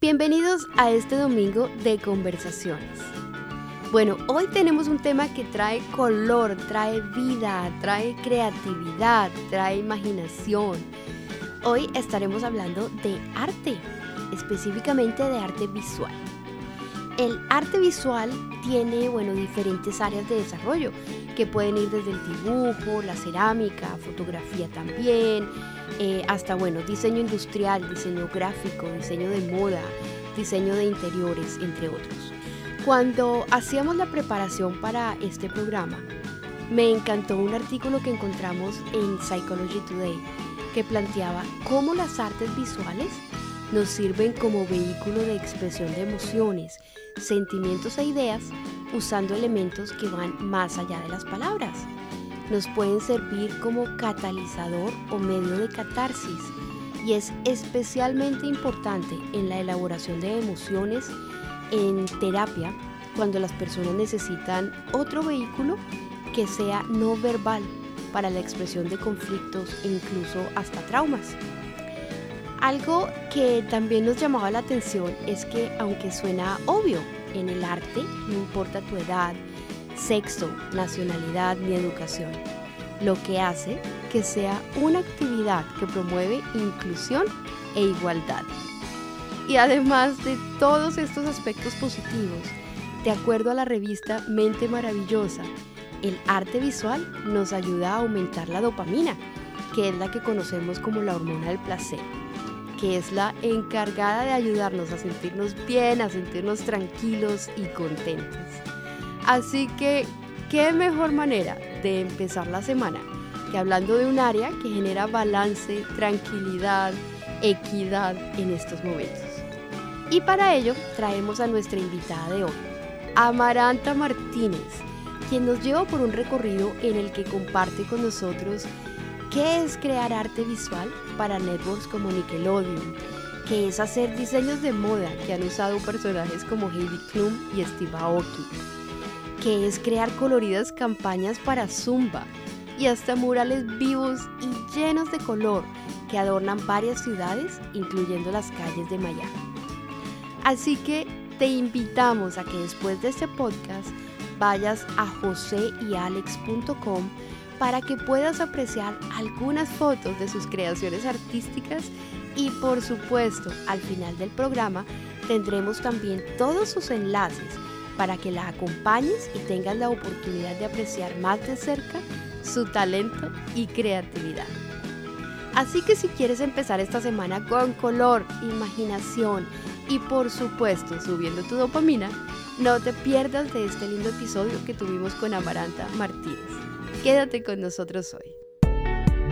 Bienvenidos a este domingo de conversaciones. Bueno, hoy tenemos un tema que trae color, trae vida, trae creatividad, trae imaginación. Hoy estaremos hablando de arte, específicamente de arte visual. El arte visual tiene, bueno, diferentes áreas de desarrollo que pueden ir desde el dibujo, la cerámica, fotografía también, eh, hasta, bueno, diseño industrial, diseño gráfico, diseño de moda, diseño de interiores, entre otros. Cuando hacíamos la preparación para este programa, me encantó un artículo que encontramos en Psychology Today que planteaba cómo las artes visuales nos sirven como vehículo de expresión de emociones, sentimientos e ideas usando elementos que van más allá de las palabras. Nos pueden servir como catalizador o medio de catarsis y es especialmente importante en la elaboración de emociones en terapia cuando las personas necesitan otro vehículo que sea no verbal para la expresión de conflictos e incluso hasta traumas. Algo que también nos llamaba la atención es que aunque suena obvio, en el arte no importa tu edad, sexo, nacionalidad ni educación, lo que hace que sea una actividad que promueve inclusión e igualdad. Y además de todos estos aspectos positivos, de acuerdo a la revista Mente Maravillosa, el arte visual nos ayuda a aumentar la dopamina, que es la que conocemos como la hormona del placer que es la encargada de ayudarnos a sentirnos bien, a sentirnos tranquilos y contentos. Así que, ¿qué mejor manera de empezar la semana que hablando de un área que genera balance, tranquilidad, equidad en estos momentos? Y para ello traemos a nuestra invitada de hoy, Amaranta Martínez, quien nos lleva por un recorrido en el que comparte con nosotros ¿Qué es crear arte visual para networks como Nickelodeon? ¿Qué es hacer diseños de moda que han usado personajes como Heidi Klum y Steve Aoki? ¿Qué es crear coloridas campañas para Zumba? Y hasta murales vivos y llenos de color que adornan varias ciudades, incluyendo las calles de Miami. Así que te invitamos a que después de este podcast vayas a joseyalex.com para que puedas apreciar algunas fotos de sus creaciones artísticas y por supuesto al final del programa tendremos también todos sus enlaces para que la acompañes y tengas la oportunidad de apreciar más de cerca su talento y creatividad. Así que si quieres empezar esta semana con color, imaginación y por supuesto subiendo tu dopamina, no te pierdas de este lindo episodio que tuvimos con Amaranta Martínez. Quédate con nosotros hoy.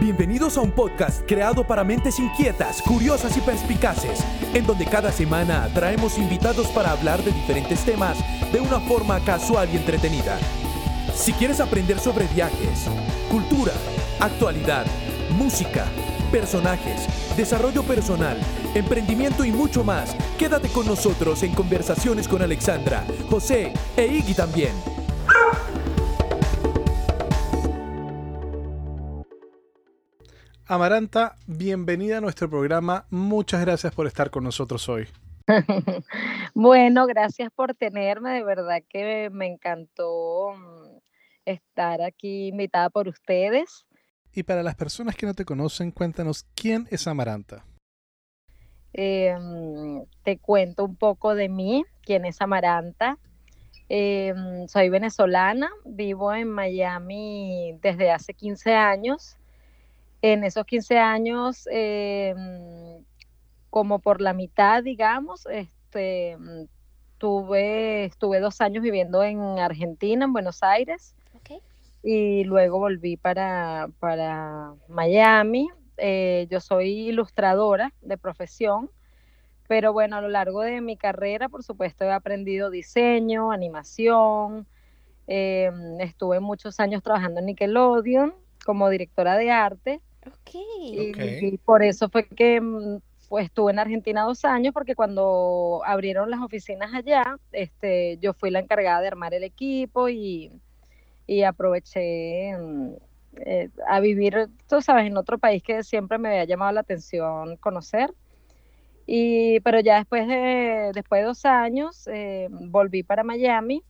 Bienvenidos a un podcast creado para mentes inquietas, curiosas y perspicaces, en donde cada semana traemos invitados para hablar de diferentes temas de una forma casual y entretenida. Si quieres aprender sobre viajes, cultura, actualidad, música, personajes, desarrollo personal, emprendimiento y mucho más, quédate con nosotros en conversaciones con Alexandra, José e Iggy también. Amaranta, bienvenida a nuestro programa. Muchas gracias por estar con nosotros hoy. bueno, gracias por tenerme. De verdad que me encantó mm, estar aquí invitada por ustedes. Y para las personas que no te conocen, cuéntanos quién es Amaranta. Em, te cuento un poco de mí, quién es Amaranta. Em, soy venezolana, vivo en Miami desde hace 15 años en esos 15 años, em, como por la mitad, digamos, este, tuve, estuve dos años viviendo en Argentina, en Buenos Aires, y luego volví para, para Miami. Eh, yo soy ilustradora de profesión, pero bueno, a lo largo de mi carrera, por supuesto, he aprendido diseño, animación, em, estuve muchos años trabajando en Nickelodeon como directora de arte y, por eso fue que pues, estuve en Argentina dos años, porque cuando abrieron las oficinas allá, este, yo fui la encargada de armar el equipo y, aproveché mm, eh, a vivir, tú sabes, en otro país que siempre me había llamado la atención conocer. Y, pero ya después de, después de dos años eh, volví para Miami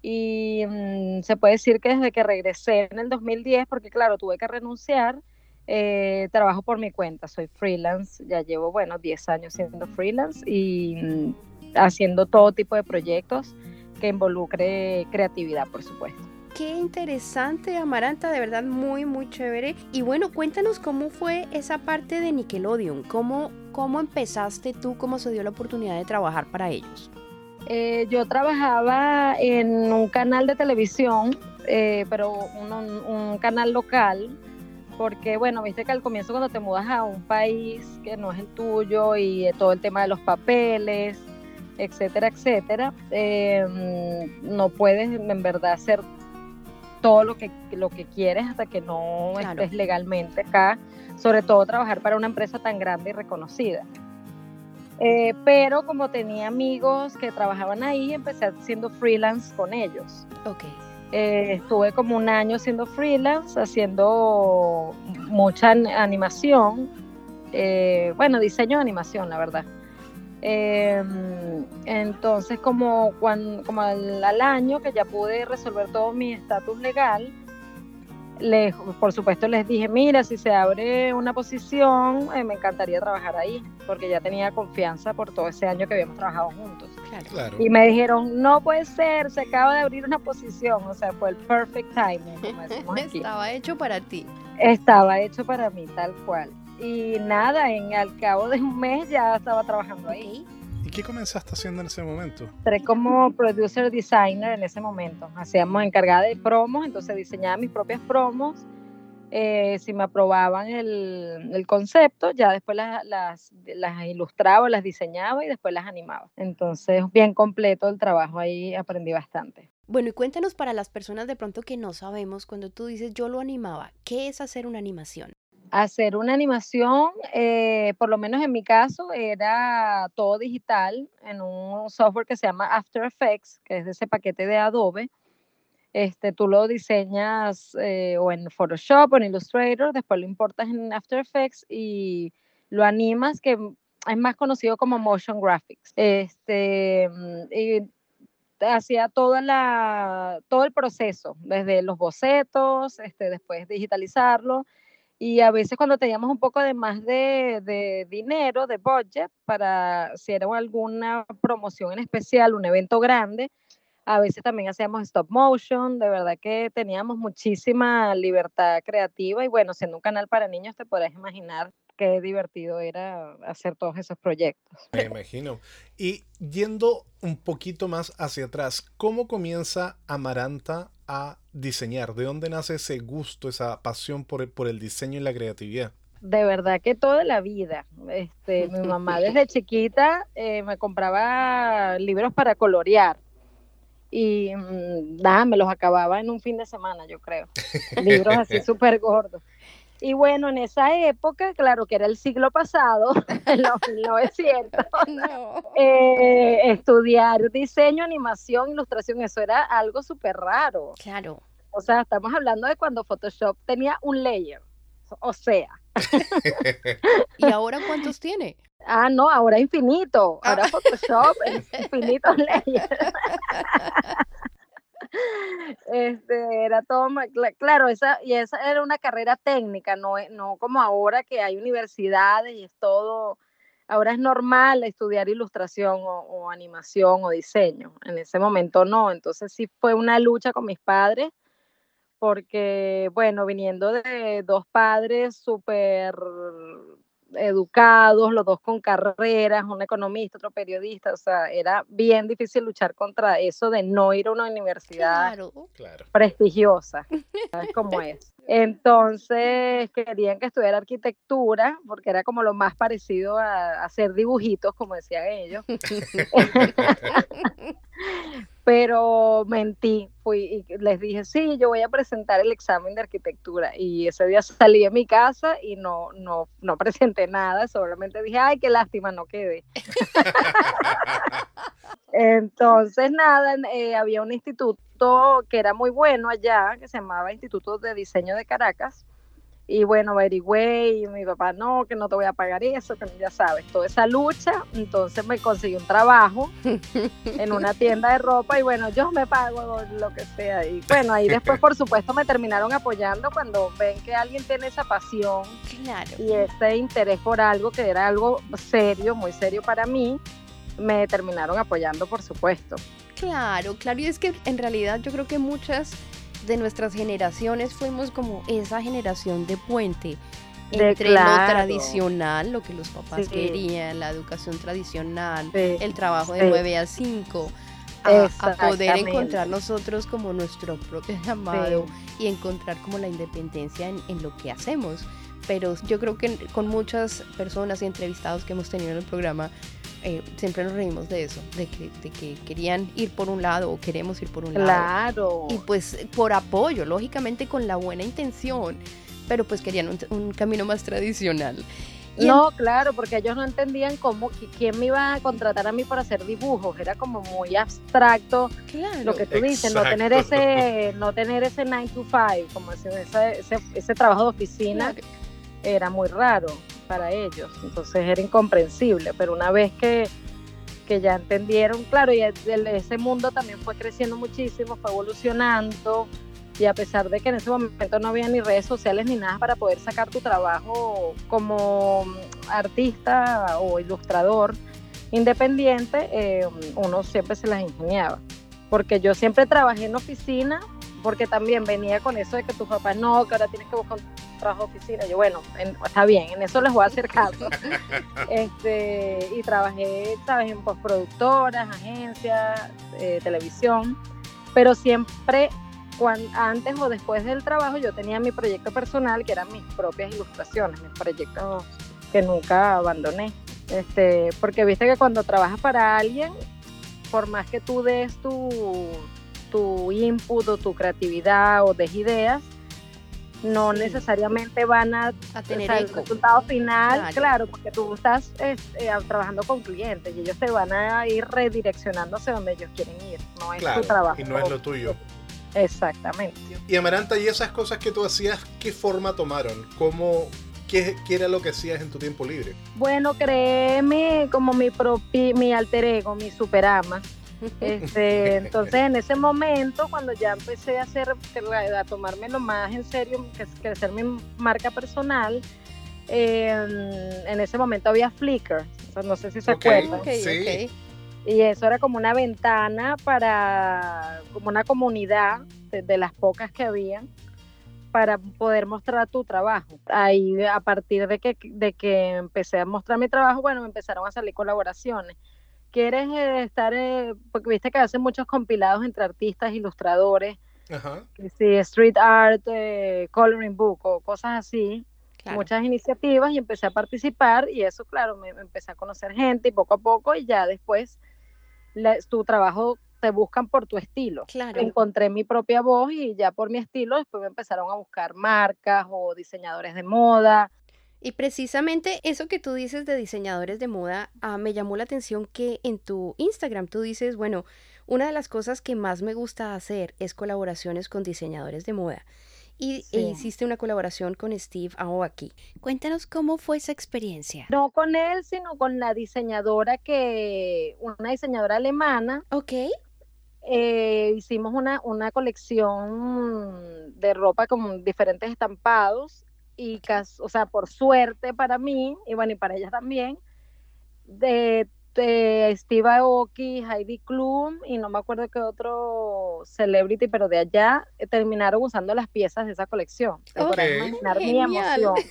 y mm, se puede decir que desde que regresé en el 2010, porque claro, tuve que renunciar, eh, trabajo por mi cuenta, soy freelance, ya llevo, bueno, 10 años siendo freelance y mm, haciendo todo tipo de proyectos que involucre creatividad, por supuesto. Qué interesante, Amaranta, de verdad muy, muy chévere. Y bueno, cuéntanos cómo fue esa parte de Nickelodeon, cómo, cómo empezaste tú, cómo se dio la oportunidad de trabajar para ellos. Eh, yo trabajaba en un canal de televisión, eh, pero un, un, canal local, porque bueno, viste que al comienzo cuando te mudas a un país que no es el tuyo y todo el tema de los papeles, etcétera, etcétera, eh, no puedes en verdad hacer todo lo que, lo que quieres hasta que no estés legalmente acá, sobre todo trabajar para una empresa tan grande y reconocida. Eh, pero como tenía amigos que trabajaban ahí, empecé haciendo freelance con ellos. Ok. Eh, estuve como un año siendo freelance, haciendo mucha animación, eh, bueno, diseño de animación, la verdad. Em, entonces, como, cuando, como al, año que ya pude resolver todo mi estatus legal, les, por supuesto les dije, mira, si se abre una posición, eh, me encantaría trabajar ahí, porque ya tenía confianza por todo ese año que habíamos trabajado juntos. Y me dijeron, no puede ser, se acaba de abrir una posición, o sea, fue el perfect timing, Estaba hecho para ti. Estaba hecho para mí, tal cual. Y nada, en al cabo de un mes ya estaba trabajando ahí. ¿Y qué comenzaste haciendo en ese momento? Entré como producer designer en ese momento. Hacíamos encargada de promos, entonces diseñaba mis propias promos. Eh, si me aprobaban el, el concepto, ya después las, las, las, ilustraba, las diseñaba y después las animaba. Entonces, bien completo el trabajo, ahí aprendí bastante. Bueno, y cuéntanos para las personas de pronto que no sabemos, cuando tú dices yo lo animaba, ¿qué es hacer una animación? Hacer una animación, eh, por lo menos en mi caso, era todo digital en un software que se llama After Effects, que es de ese paquete de Adobe. Este, tú lo diseñas eh, o en Photoshop o en Illustrator, después lo importas en After Effects y lo animas, que es más conocido como motion graphics. Este, y hacía toda la, todo el proceso, desde los bocetos, este, después digitalizarlo y a veces cuando teníamos un poco de más de, dinero, de budget, para si era alguna promoción en especial, un evento grande, a veces también hacíamos stop motion, de verdad que teníamos muchísima libertad creativa y bueno, siendo un canal para niños te podrás imaginar qué divertido era hacer todos esos proyectos. Me imagino. Y yendo un poquito más hacia atrás, ¿cómo comienza Amaranta a diseñar? ¿De dónde nace ese gusto, esa pasión por el, por el diseño y la creatividad? De verdad que toda la vida. Este, mi mamá desde chiquita eh, me compraba libros para colorear y mm, nada, me los acababa en un fin de semana, yo creo. Libros así súper gordos. Y bueno, en esa época, claro que era el siglo pasado, en los 1900, eh, estudiar diseño, animación, ilustración, eso era algo súper raro. Claro. O sea, estamos hablando de cuando Photoshop tenía un layer, o sea. ¿Y ahora cuántos tiene? Ah, no, ahora infinito. Ahora ah. Photoshop es infinito layer. Este, era todo, claro, esa, y esa era una carrera técnica, no, no como ahora que hay universidades y es todo, ahora es normal estudiar ilustración o, animación o diseño, en ese momento no, entonces sí fue una lucha con mis padres, porque bueno, viniendo de dos padres súper educados, los dos con carreras, un economista, otro periodista, o sea, era bien difícil luchar contra eso de no ir a una universidad prestigiosa, ¿sabes cómo es? Entonces querían que estudiara arquitectura, porque era como lo más parecido a, hacer dibujitos, como decían ellos. pero mentí, fui y les dije, sí, yo voy a presentar el examen de arquitectura y ese día salí de mi casa y no, no, no presenté nada, solamente dije, ay, qué lástima, no quedé. Entonces, nada, eh, había un instituto que era muy bueno allá, que se llamaba Instituto de Diseño de Caracas, Y bueno, averigüé y mi papá, no, que no te voy a pagar eso, que ya sabes, toda esa lucha. Entonces me conseguí un trabajo en una tienda de ropa y bueno, yo me pago lo que sea. Y bueno, ahí después, por supuesto, me terminaron apoyando cuando ven que alguien tiene esa pasión y ese interés por algo que era algo serio, muy serio para mí, me terminaron apoyando, por supuesto. Claro, claro, y es que en realidad yo creo que muchas de nuestras generaciones fuimos como esa generación de puente entre lo tradicional, lo que los papás querían, la educación tradicional, el trabajo de 9 a 5, a, poder encontrar nosotros como nuestro propio llamado y encontrar como la independencia en, en, lo que hacemos. Pero yo creo que con muchas personas y entrevistados que hemos tenido en el programa, eh, siempre nos reímos de eso, de que, de que querían ir por un lado o queremos ir por un lado. Claro. Y pues por apoyo, lógicamente con la buena intención, pero pues querían un, camino más tradicional. no, claro, porque ellos no entendían cómo, quién me iba a contratar a mí para hacer dibujos, era como muy abstracto claro. lo que tú dices, no tener ese, no tener ese 9 to 5, como ese, ese, ese trabajo de oficina, era muy raro para ellos, entonces era incomprensible, pero una vez que, que ya entendieron, claro, y ese mundo también fue creciendo muchísimo, fue evolucionando, y a pesar de que en ese momento no había ni redes sociales ni nada para poder sacar tu trabajo como artista o ilustrador independiente, eh, uno siempre se las ingeniaba. Porque yo siempre trabajé en oficina, porque también venía con eso de que tus papás no, que ahora tienes que buscar trabajo de oficina. Yo, bueno, está bien, en eso les voy a hacer caso. este, y trabajé, ¿sabes? En postproductoras, agencias, eh, televisión, pero siempre, cuando, antes o después del trabajo, yo tenía mi proyecto personal, que eran mis propias ilustraciones, mis proyectos que nunca abandoné. Este, porque viste que cuando trabajas para alguien, por más que tú des tu, tu input o tu creatividad o des ideas, no necesariamente van a, tener el resultado final, claro. porque tú estás eh, trabajando con clientes y ellos te van a ir redireccionándose donde ellos quieren ir, no es tu trabajo. Y no es lo tuyo. Exactamente. Y Amaranta, ¿y esas cosas que tú hacías, qué forma tomaron? ¿Cómo, qué, qué era lo que hacías en tu tiempo libre? Bueno, créeme como mi, propi, mi alter ego, mi superama este, entonces en ese momento, cuando ya empecé a hacer, a tomármelo más en serio, que crecer mi marca personal, em, en ese momento había Flickr, no sé si se acuerdan. Y eso era como una ventana para, como una comunidad de, las pocas que había para poder mostrar tu trabajo. Ahí, a partir de que, de que empecé a mostrar mi trabajo, bueno, me empezaron a salir colaboraciones quieres eh, estar, eh, porque viste que hacen muchos compilados entre artistas, ilustradores, street art, eh, coloring book o cosas así, muchas iniciativas y empecé a participar y eso, claro, me, empecé a conocer gente y poco a poco y ya después tu trabajo te buscan por tu estilo. Encontré mi propia voz y ya por mi estilo después me empezaron a buscar marcas o diseñadores de moda y precisamente eso que tú dices de diseñadores de moda, ah, me llamó la atención que en tu Instagram tú dices, bueno, una de las cosas que más me gusta hacer es colaboraciones con diseñadores de moda. Y e hiciste una colaboración con Steve Aoki. Cuéntanos cómo fue esa experiencia. No con él, sino con la diseñadora que, una diseñadora alemana. Ok. Eh, hicimos una, una colección de ropa con diferentes estampados y, o sea, por suerte para mí, y bueno, y para ella también, de este, Steve Aoki, Heidi Klum y no me acuerdo qué otro celebrity, pero de allá eh, terminaron usando las piezas de esa colección. imaginar mi emoción.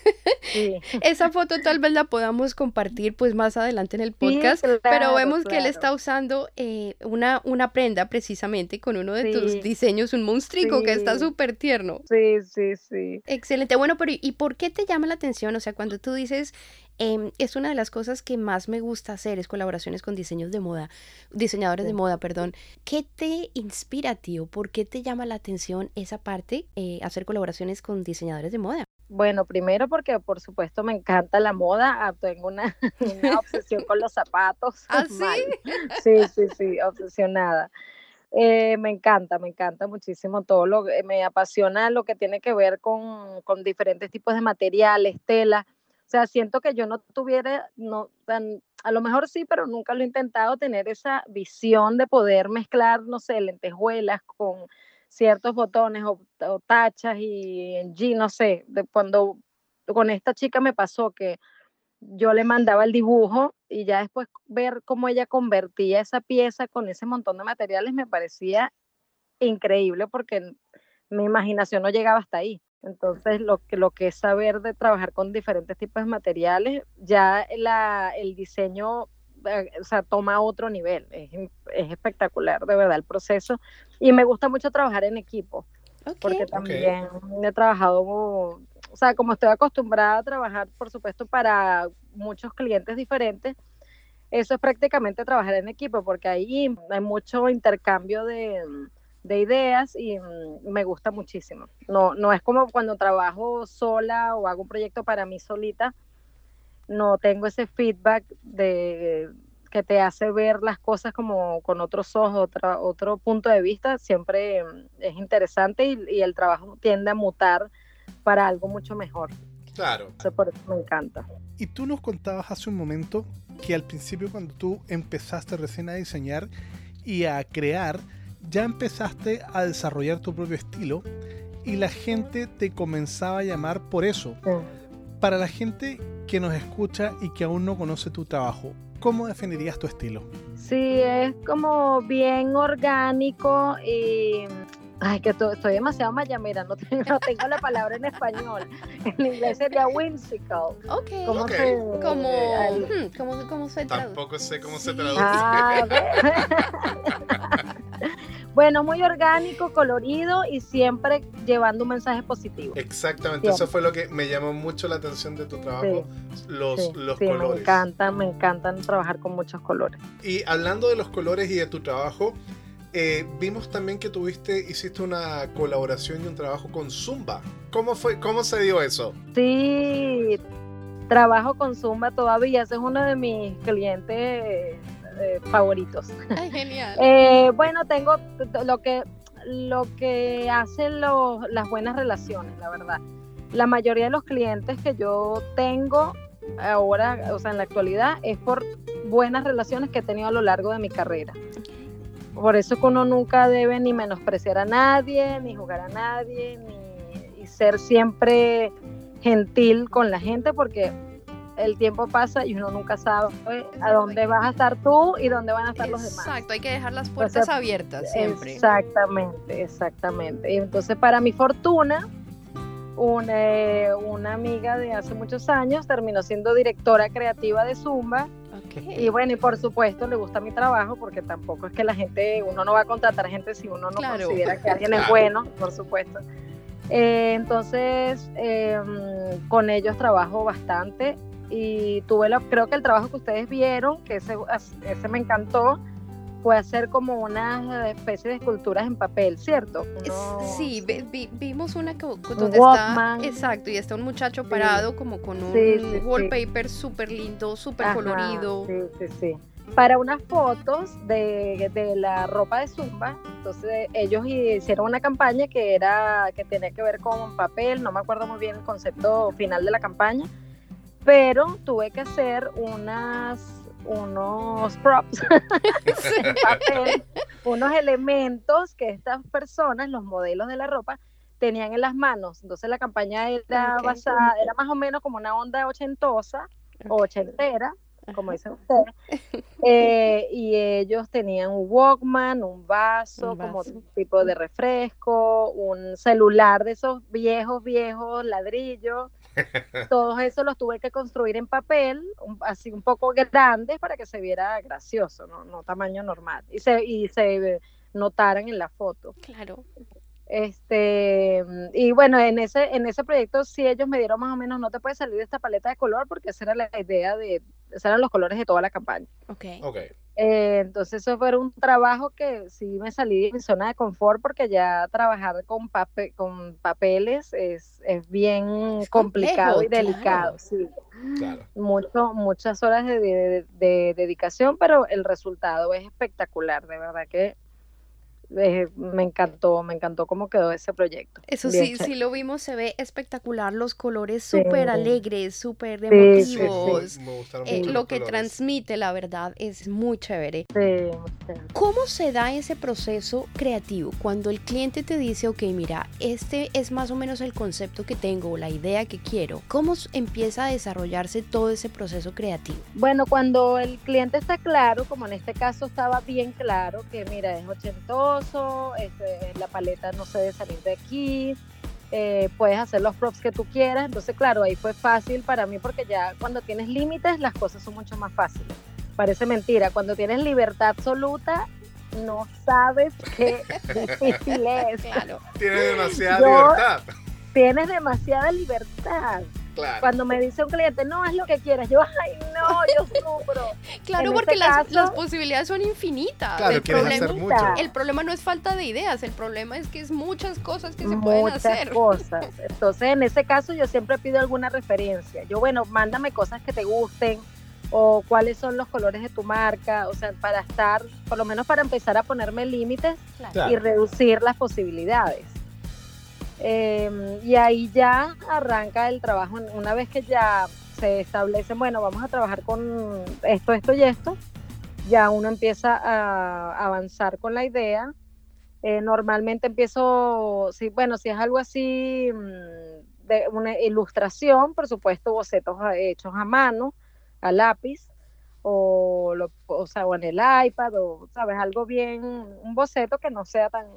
Esa foto tal vez la podamos compartir pues más adelante en el podcast, pero vemos que él está usando eh, una, una prenda precisamente con uno de tus diseños, un monstruo que está súper tierno. Sí, sí, sí. Excelente. Bueno, pero ¿y por qué te llama la atención? O sea, cuando tú dices Em, es una de las cosas que más me gusta hacer, es colaboraciones con diseños de moda, diseñadores de moda, perdón. ¿Qué te inspira, tío? ¿Por qué te llama la atención esa parte, eh, hacer colaboraciones con diseñadores de moda? Bueno, primero porque por supuesto me encanta la moda, ah, tengo una, obsesión con los zapatos. ¿Ah, sí? Sí, sí, sí, obsesionada. Eh, me encanta, me encanta muchísimo todo lo que me apasiona lo que tiene que ver con, con diferentes tipos de materiales, telas. O sea, siento que yo no tuviera, no, tan, a lo mejor sí, pero nunca lo he intentado tener esa visión de poder mezclar, no sé, lentejuelas con ciertos botones o, tachas y en G, no sé, de cuando con esta chica me pasó que yo le mandaba el dibujo y ya después ver cómo ella convertía esa pieza con ese montón de materiales me parecía increíble porque mi imaginación no llegaba hasta ahí. Entonces, lo que, lo que es saber de trabajar con diferentes tipos de materiales, ya la, el diseño eh, o sea, toma otro nivel. Es, es, espectacular, de verdad, el proceso. Y me gusta mucho trabajar en equipo, porque también he trabajado, o sea, como estoy acostumbrada a trabajar, por supuesto, para muchos clientes diferentes, eso es prácticamente trabajar en equipo, porque ahí hay mucho intercambio de de ideas y mm, me gusta muchísimo. No, no es como cuando trabajo sola o hago un proyecto para mí solita, no tengo ese feedback de que te hace ver las cosas como con otros ojos, otro, otro punto de vista, siempre mm, es interesante y, y, el trabajo tiende a mutar para algo mucho mejor. Claro. Eso por eso me encanta. Y tú nos contabas hace un momento que al principio cuando tú empezaste recién a diseñar y a crear, ya empezaste a desarrollar tu propio estilo y la gente te comenzaba a llamar por eso. Para la gente que nos escucha y que aún no conoce tu trabajo, ¿cómo definirías tu estilo? Sí, es como bien orgánico y Ay, que estoy demasiado mayamera, no tengo, no tengo la palabra en español. En inglés sería whimsical. Ok. ¿Cómo okay. Se, como, hmm, ¿cómo, ¿cómo, se traduce? Tampoco sé cómo sí. se traduce. Ah, bueno, muy orgánico, colorido y siempre llevando un mensaje positivo. Exactamente, siempre. eso fue lo que me llamó mucho la atención de tu trabajo, sí, los, sí, los sí, colores. Me encantan, me encantan trabajar con muchos colores. Y hablando de los colores y de tu trabajo, eh, vimos también que tuviste, hiciste una colaboración y un trabajo con Zumba. ¿Cómo fue, cómo se dio eso? Sí, trabajo con Zumba todavía, ese es uno de mis clientes eh, favoritos. Ay, genial. eh, bueno, tengo lo que lo que hacen los, las buenas relaciones, la verdad. La mayoría de los clientes que yo tengo ahora, o sea, en la actualidad, es por buenas relaciones que he tenido a lo largo de mi carrera. Por eso que uno nunca debe ni menospreciar a nadie, ni jugar a nadie, ni y ser siempre gentil con la gente, porque el tiempo pasa y uno nunca sabe a dónde vas a estar tú y dónde van a estar Exacto, los demás. Exacto, hay que dejar las puertas entonces, abiertas siempre. Exactamente, exactamente. Y entonces, para mi fortuna, una, una amiga de hace muchos años terminó siendo directora creativa de Zumba y bueno, y por supuesto le gusta mi trabajo porque tampoco es que la gente, uno no va a contratar gente si uno no claro. considera que alguien es bueno, por supuesto. Eh, entonces, eh, con ellos trabajo bastante y tuve la, creo que el trabajo que ustedes vieron, que ese, ese me encantó, fue hacer como una especie de esculturas en papel, ¿cierto? Uno... Sí, vi, vimos una que, donde está, exacto, y está un muchacho parado sí. como con un sí, sí, wallpaper súper lindo, súper colorido. Sí, sí, sí. Para unas fotos de, de, la ropa de Zumba, entonces ellos hicieron una campaña que era que tenía que ver con papel, no me acuerdo muy bien el concepto final de la campaña, pero tuve que hacer unas unos props, papel, unos elementos que estas personas, los modelos de la ropa, tenían en las manos. Entonces la campaña era okay. basada, era más o menos como una onda ochentosa okay. o ochentera, como dicen ustedes. Eh, y ellos tenían un Walkman, un vaso, un vaso, como tipo de refresco, un celular de esos viejos, viejos ladrillos. Todos esos los tuve que construir en papel, un, así un poco grandes para que se viera gracioso, no, no tamaño normal. Y se, y se notaran en la foto. Claro. Este, y bueno, en ese, en ese proyecto sí ellos me dieron más o menos, no te puedes salir de esta paleta de color porque esa era la idea de, esos eran los colores de toda la campaña. Ok. okay. Eh, entonces eso fue un trabajo que sí me salí de mi zona de confort porque ya trabajar con, papel, con papeles es, es bien es complicado complejo, y delicado, claro. sí. Claro. Mucho, muchas horas de, de, de, dedicación, pero el resultado es espectacular, de verdad que eh, me encantó, me encantó cómo quedó ese proyecto. Eso Bien sí, chévere. sí lo vimos, se ve espectacular, los colores Sí. súper alegres, súper Sí, emotivos. sí. Me gustaron Eh, mucho lo que colores. transmite, la verdad, es muy chévere. Sí, muy chévere. ¿Cómo se da ese proceso creativo cuando el cliente te dice, ok, mira, este es más o menos el concepto que tengo o la idea que quiero? ¿Cómo empieza a desarrollarse todo ese proceso creativo? Bueno, cuando el cliente está claro, como en este caso estaba bien claro, que mira, es este, la paleta no se debe salir de aquí, eh, puedes hacer los props que tú quieras, entonces claro, ahí fue fácil para mí porque ya cuando tienes límites las cosas son mucho más fáciles. Parece mentira, cuando tienes libertad absoluta no sabes qué difícil es. Claro. Tiene demasiada Yo- libertad. Tienes demasiada libertad. Claro. Cuando me dice un cliente, no, es lo que quieras, yo, ay, no, yo sufro. Claro, En porque este las, caso- las posibilidades son infinitas. Claro, el, problema, hacer mucho. el problema no es falta de ideas, el problema es que es muchas cosas que se pueden muchas hacer. cosas. Entonces, en ese caso, yo siempre pido alguna referencia. Yo, bueno, mándame cosas que te gusten o cuáles son los colores de tu marca, o sea, para estar, por lo menos para empezar a ponerme límites. Claro. y reducir las posibilidades. Eh, y ahí ya arranca el trabajo. Una vez que ya se establecen, bueno, vamos a trabajar con esto, esto y esto, ya uno empieza a avanzar con la idea. Eh, normalmente empiezo, si, bueno, si es algo así mm, de una ilustración, por supuesto, bocetos hechos a mano, a lápiz, o, o sea, o en el iPad, o, ¿sabes? Algo bien, un boceto que no sea tan,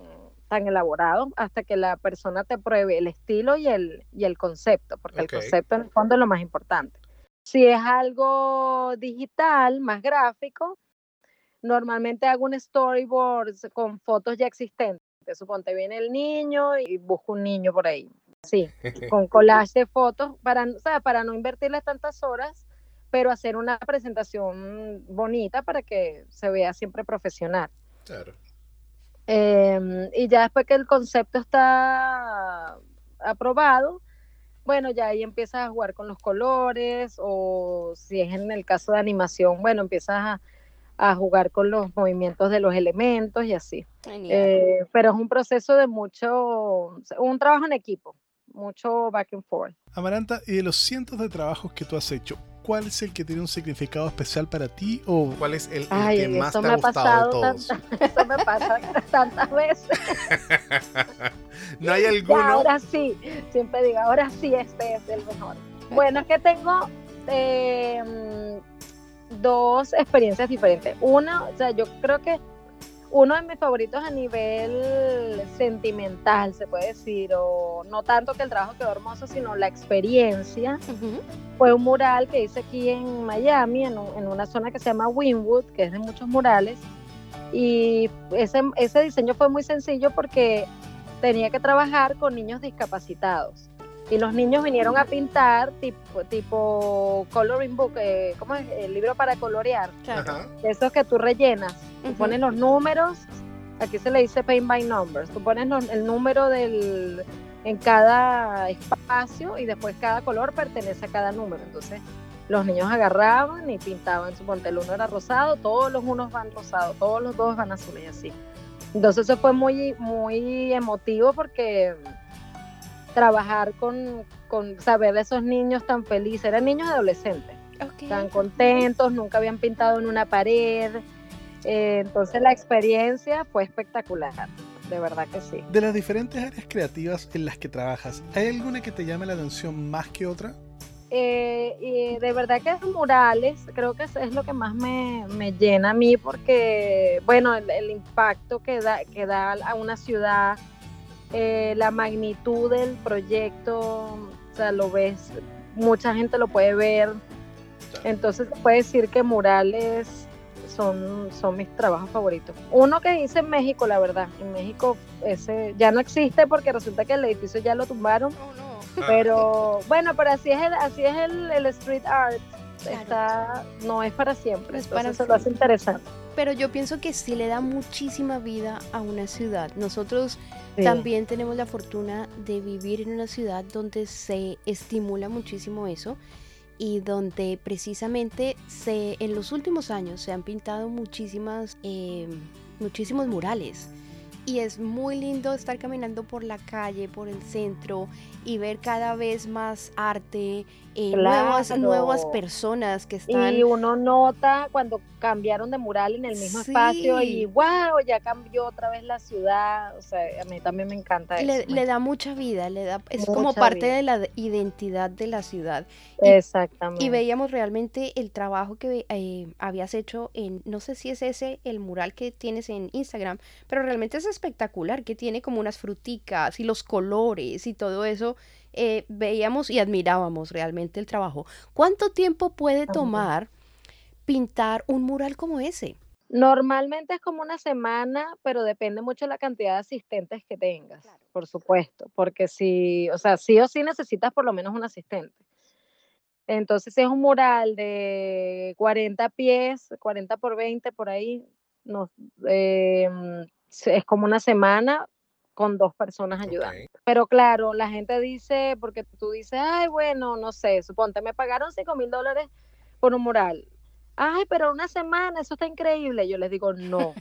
tan elaborado hasta que la persona te pruebe el estilo y el, y el concepto, porque el concepto en el fondo es lo más importante. Si es algo digital, más gráfico, normalmente hago un storyboard con fotos ya existentes. Suponte viene el niño y busco un niño por ahí. Sí, con collage de fotos para, o sea, para no invertirles tantas horas, pero hacer una presentación bonita para que se vea siempre profesional. Claro. Eh, y ya después que el concepto está aprobado, bueno, ya ahí empiezas a jugar con los colores o si es en el caso de animación, bueno, empiezas a, a jugar con los movimientos de los elementos y así. Eh, pero es un proceso de mucho, un trabajo en equipo, mucho back and forth. Amaranta, y de los cientos de trabajos que tú has hecho, ¿cuál es el que tiene un significado especial para ti? O ¿Cuál es el, el Ay, que más te me ha gustado de pasado todos? tantas, eso me pasa tantas veces. ¿No hay Ya, alguno? ahora sí, siempre digo, ahora sí este es el mejor. Bueno, es que tengo eh, dos experiencias diferentes. Una, o sea, yo creo que uno de mis favoritos a nivel sentimental, se puede decir, o no tanto que el trabajo quedó hermoso, sino la experiencia, fue un mural que hice aquí en Miami, en, un- en una zona que se llama Winwood, que es de muchos murales. Y ese, ese diseño fue muy sencillo porque tenía que trabajar con niños discapacitados. Y los niños vinieron a pintar tipo, tipo coloring book, eh, ¿cómo es? El libro para colorear, Claro. Esos que tú rellenas. Tú pones los números, aquí se le dice paint by numbers, tú pones los- el número del, en cada espacio y después cada color pertenece a cada número. Entonces los niños agarraban y pintaban, suponte el uno era rosado, todos los unos van rosados, todos los dos van azules y así. Entonces eso fue muy, muy emotivo porque trabajar con, con saber de esos niños tan felices, eran niños adolescentes tan contentos, nunca habían pintado en una pared. eh, entonces la experiencia fue espectacular, de verdad que sí. de las diferentes áreas creativas en las que trabajas, ¿hay alguna que te llame la atención más que otra? Eh, y de verdad que murales creo que es lo que más me, me llena a mí porque, bueno, el, el impacto que da, que da a una ciudad, eh, la magnitud del proyecto, o sea, lo ves, mucha gente lo puede ver. Entonces puede decir que murales son, son mis trabajos favoritos. Uno que hice en México, la verdad, en México ese ya no existe porque resulta que el edificio ya lo tumbaron. Oh, no. Pero bueno, pero así es el, así es el, el street art. Claro. Está, no es para siempre. Es para entonces eso lo hace interesante. Pero yo pienso que sí le da muchísima vida a una ciudad. Nosotros Sí. también tenemos la fortuna de vivir en una ciudad donde se estimula muchísimo eso y donde precisamente se, en los últimos años se han pintado muchísimas, eh, muchísimos murales. Y es muy lindo estar caminando por la calle, por el centro y ver cada vez más arte, eh, nuevas, nuevas personas que están... Y uno nota cuando cambiaron de mural en el mismo espacio y wow, ya cambió otra vez la ciudad, o sea, a mí también me encanta eso. Le, da mucha vida, le da, es como parte de la identidad de la ciudad. Exactamente. Y veíamos realmente el trabajo que eh, habías hecho en, no sé si es ese el mural que tienes en Instagram, pero realmente es espectacular, que tiene como unas fruticas y los colores y todo eso. Eh, veíamos y admirábamos realmente el trabajo. ¿Cuánto tiempo puede tomar pintar un mural como ese? Normalmente es como una semana, pero depende mucho de la cantidad de asistentes que tengas, por supuesto, porque si, o sea, sí o sí necesitas por lo menos un asistente. Entonces, si es un mural de 40 pies, 40 por 20 por ahí, no, em, es como una semana con dos personas ayudando. Pero claro, la gente dice, porque tú dices, ay, bueno, no sé, suponte, me pagaron 5 mil dólares por un mural. Ay, pero una semana, eso está increíble. Yo les digo, no,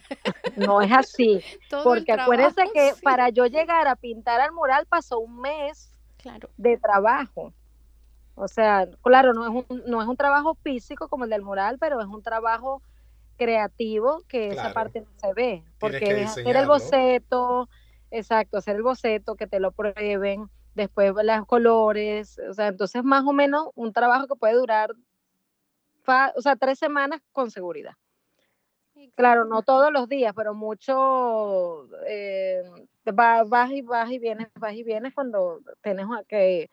no es así. porque acuérdense que para yo llegar a pintar al mural pasó un mes claro. de trabajo. O sea, claro, no es, un, no es un trabajo físico como el del mural, pero es un trabajo creativo que esa parte no se ve, porque es hacer el boceto, exacto, hacer el boceto, que te lo prueben, después los colores, o sea, entonces más o menos un trabajo que puede durar, o sea, tres semanas con seguridad. Claro, no todos los días, pero mucho eh, vas y vas y vienes, vas y vienes cuando tienes que,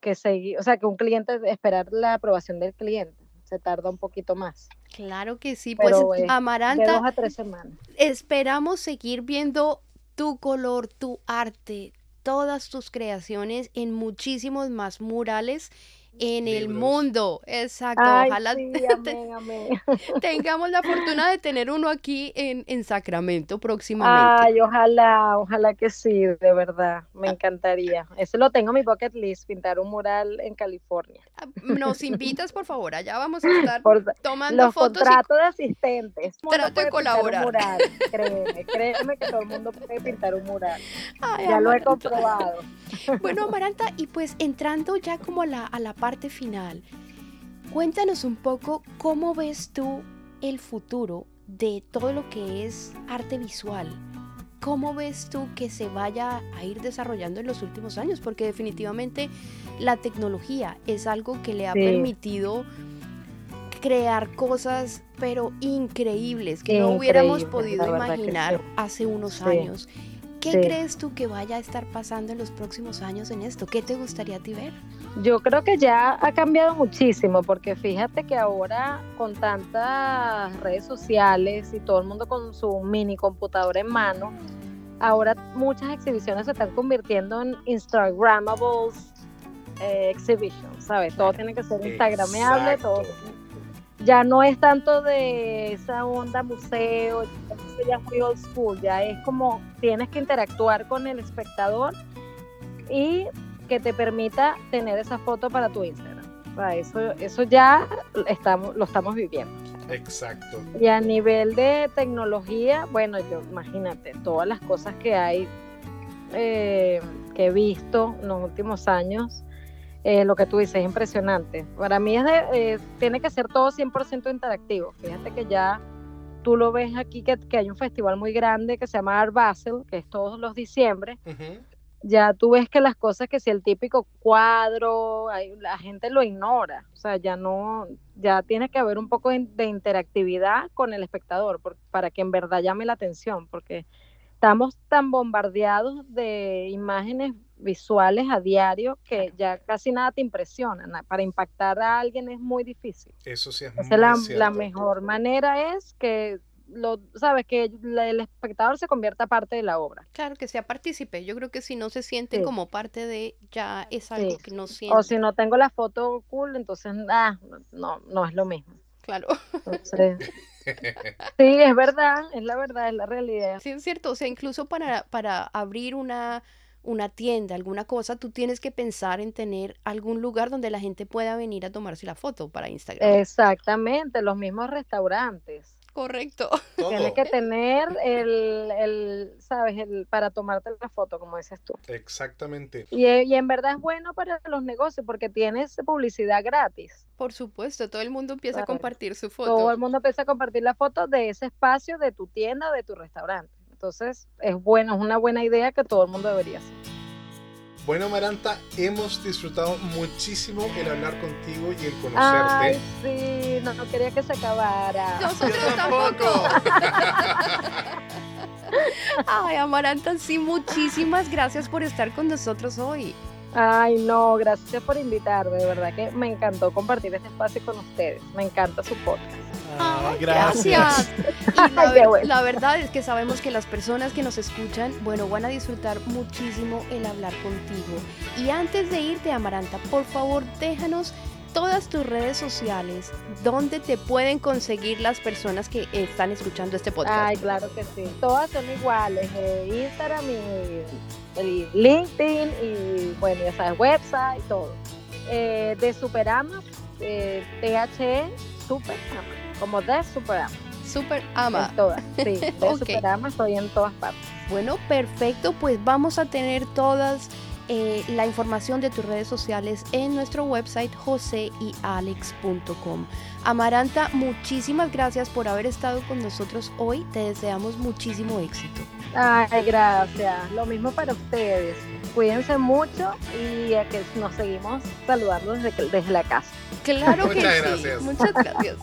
que seguir, o sea, que un cliente, esperar la aprobación del cliente se tarda un poquito más. Claro que sí, pues Amaranta. De dos a tres semanas. Esperamos seguir viendo tu color, tu arte, todas tus creaciones en muchísimos más murales en el mundo. Exacto. Ojalá tengamos la fortuna de tener uno aquí en, en, Sacramento próximamente. Ay, ojalá, ojalá que sí, de verdad. Me encantaría. Eso lo tengo en mi bucket list, pintar un mural en California. Ah, nos invitas, por favor, allá vamos a estar tomando los fotos. Trato de asistentes. Trato de colaborar. Mural. Créeme, créeme que todo el mundo puede pintar un mural. ya lo he comprobado. Bueno, Amaranta, y pues entrando ya como a la, a la parte final, cuéntanos un poco cómo ves tú el futuro de todo lo que es arte visual. ¿Cómo ves tú que se vaya a ir desarrollando en los últimos años? Porque definitivamente la tecnología es algo que le ha permitido crear cosas, pero increíbles, que no hubiéramos podido imaginar hace unos años. ¿Qué crees tú que vaya a estar pasando en los próximos años en esto? ¿Qué te gustaría a ti ver? Yo creo que ya ha cambiado muchísimo, porque fíjate que ahora con tantas redes sociales y todo el mundo con su mini computadora en mano, ahora muchas exhibiciones se están convirtiendo en Instagramables eh, exhibitions, ¿sabes? Todo tiene que ser instagrameable, todo ya no es tanto de esa onda museo, ya es muy old school, ya es como tienes que interactuar con el espectador y que te permita tener esa foto para tu Instagram. eso, eso ya estamos, lo estamos viviendo. Exacto. Y a nivel de tecnología, bueno, yo imagínate, todas las cosas que hay, eh, que he visto en los últimos años, eh, lo que tú dices es impresionante. Para mí es de, eh, tiene que ser todo 100% interactivo. Fíjate que ya tú lo ves aquí que, que, hay un festival muy grande que se llama Art Basel, que es todos los diciembre. Ya tú ves que las cosas que si el típico cuadro, la gente lo ignora. O sea, ya no, ya tiene que haber un poco de, interactividad con el espectador para que en verdad llame la atención, porque estamos tan bombardeados de imágenes visuales a diario que ya casi nada te impresiona. Para impactar a alguien es muy difícil. Eso sí es la, mejor manera es que lo sabes que el espectador se convierta parte de la obra. Claro, que sea partícipe. Yo creo que si no se siente como parte de ya es algo que no siente. O si no tengo la foto cool, entonces ah, no no es lo mismo. Claro. sí, es verdad, es la verdad, es la realidad. Sí, es cierto. O sea, incluso para, para abrir una una tienda, alguna cosa, tú tienes que pensar en tener algún lugar donde la gente pueda venir a tomarse la foto para Instagram. Exactamente, los mismos restaurantes. Correcto. Tienes que tener el, el, ¿sabes? El, para tomarte la foto, como dices tú. Exactamente. Y, y, en verdad es bueno para los negocios porque tienes publicidad gratis. Por supuesto, todo el mundo empieza a compartir su foto. Todo el mundo empieza a compartir la foto de ese espacio de tu tienda o de tu restaurante. Entonces, es bueno, es una buena idea que todo el mundo debería hacer. Bueno, Maranta, hemos disfrutado muchísimo el hablar contigo y el conocerte. Ay, sí, no, no quería que se acabara. Nosotros tampoco. Ay, Amaranta, sí, muchísimas gracias por estar con nosotros hoy. Ay, no, gracias por invitarme, de verdad que me encantó compartir este espacio con ustedes. Me encanta su podcast. Ah, gracias. Y la, ver, la, verdad es que sabemos que las personas que nos escuchan, bueno, van a disfrutar muchísimo el hablar contigo. Y antes de irte, Amaranta, por favor, déjanos todas tus redes sociales donde te pueden conseguir las personas que están escuchando este podcast. Ay, claro que sí. Todas son iguales. Eh, Instagram y, LinkedIn y, bueno, ya sabes, website, todo. Eh, de Superama, eh, THE Superama como de Superama. Superama. En todas, sí. De okay. Superama estoy en todas partes. Bueno, perfecto. Pues vamos a tener todas eh, la información de tus redes sociales en nuestro website joseyalex.com. Amaranta, muchísimas gracias por haber estado con nosotros hoy. Te deseamos muchísimo éxito. Ay, gracias. Lo mismo para ustedes. Cuídense mucho y que nos seguimos saludando desde, desde la casa. Claro que Muchas sí. gracias. Muchas gracias.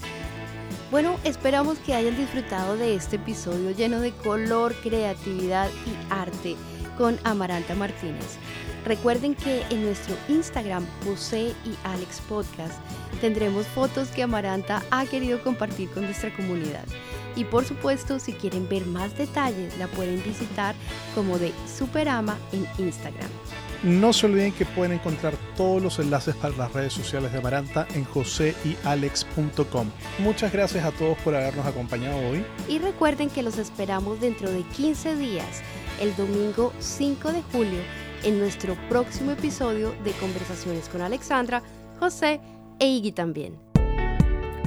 Bueno, esperamos que hayan disfrutado de este episodio lleno de color, creatividad y arte con Amaranta Martínez. Recuerden que en nuestro Instagram, José y Alex Podcast, tendremos fotos que Amaranta ha querido compartir con nuestra comunidad. Y por supuesto, si quieren ver más detalles, la pueden visitar como de Superama en Instagram. No se olviden que pueden encontrar todos los enlaces para las redes sociales de Amaranta en joseyalex.com. Muchas gracias a todos por habernos acompañado hoy. Y recuerden que los esperamos dentro de 15 días, el domingo 5 de julio, en nuestro próximo episodio de Conversaciones con Alexandra, José e Iggy también.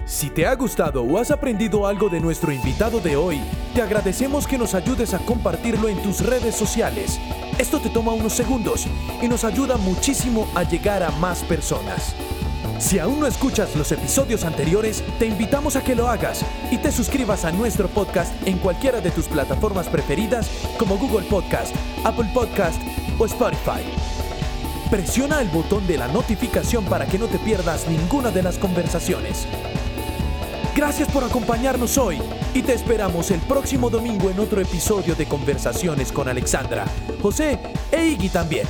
Si te ha gustado o has aprendido algo de nuestro invitado de hoy, te agradecemos que nos ayudes a compartirlo en tus redes sociales. Esto te toma unos segundos y nos ayuda muchísimo a llegar a más personas. Si aún no escuchas los episodios anteriores, te invitamos a que lo hagas y te suscribas a nuestro podcast en cualquiera de tus plataformas preferidas como Google Podcast, Apple Podcast o Spotify. Presiona el botón de la notificación para que no te pierdas ninguna de las conversaciones. Gracias por acompañarnos hoy y te esperamos el próximo domingo en otro episodio de Conversaciones con Alexandra, José e Iggy también.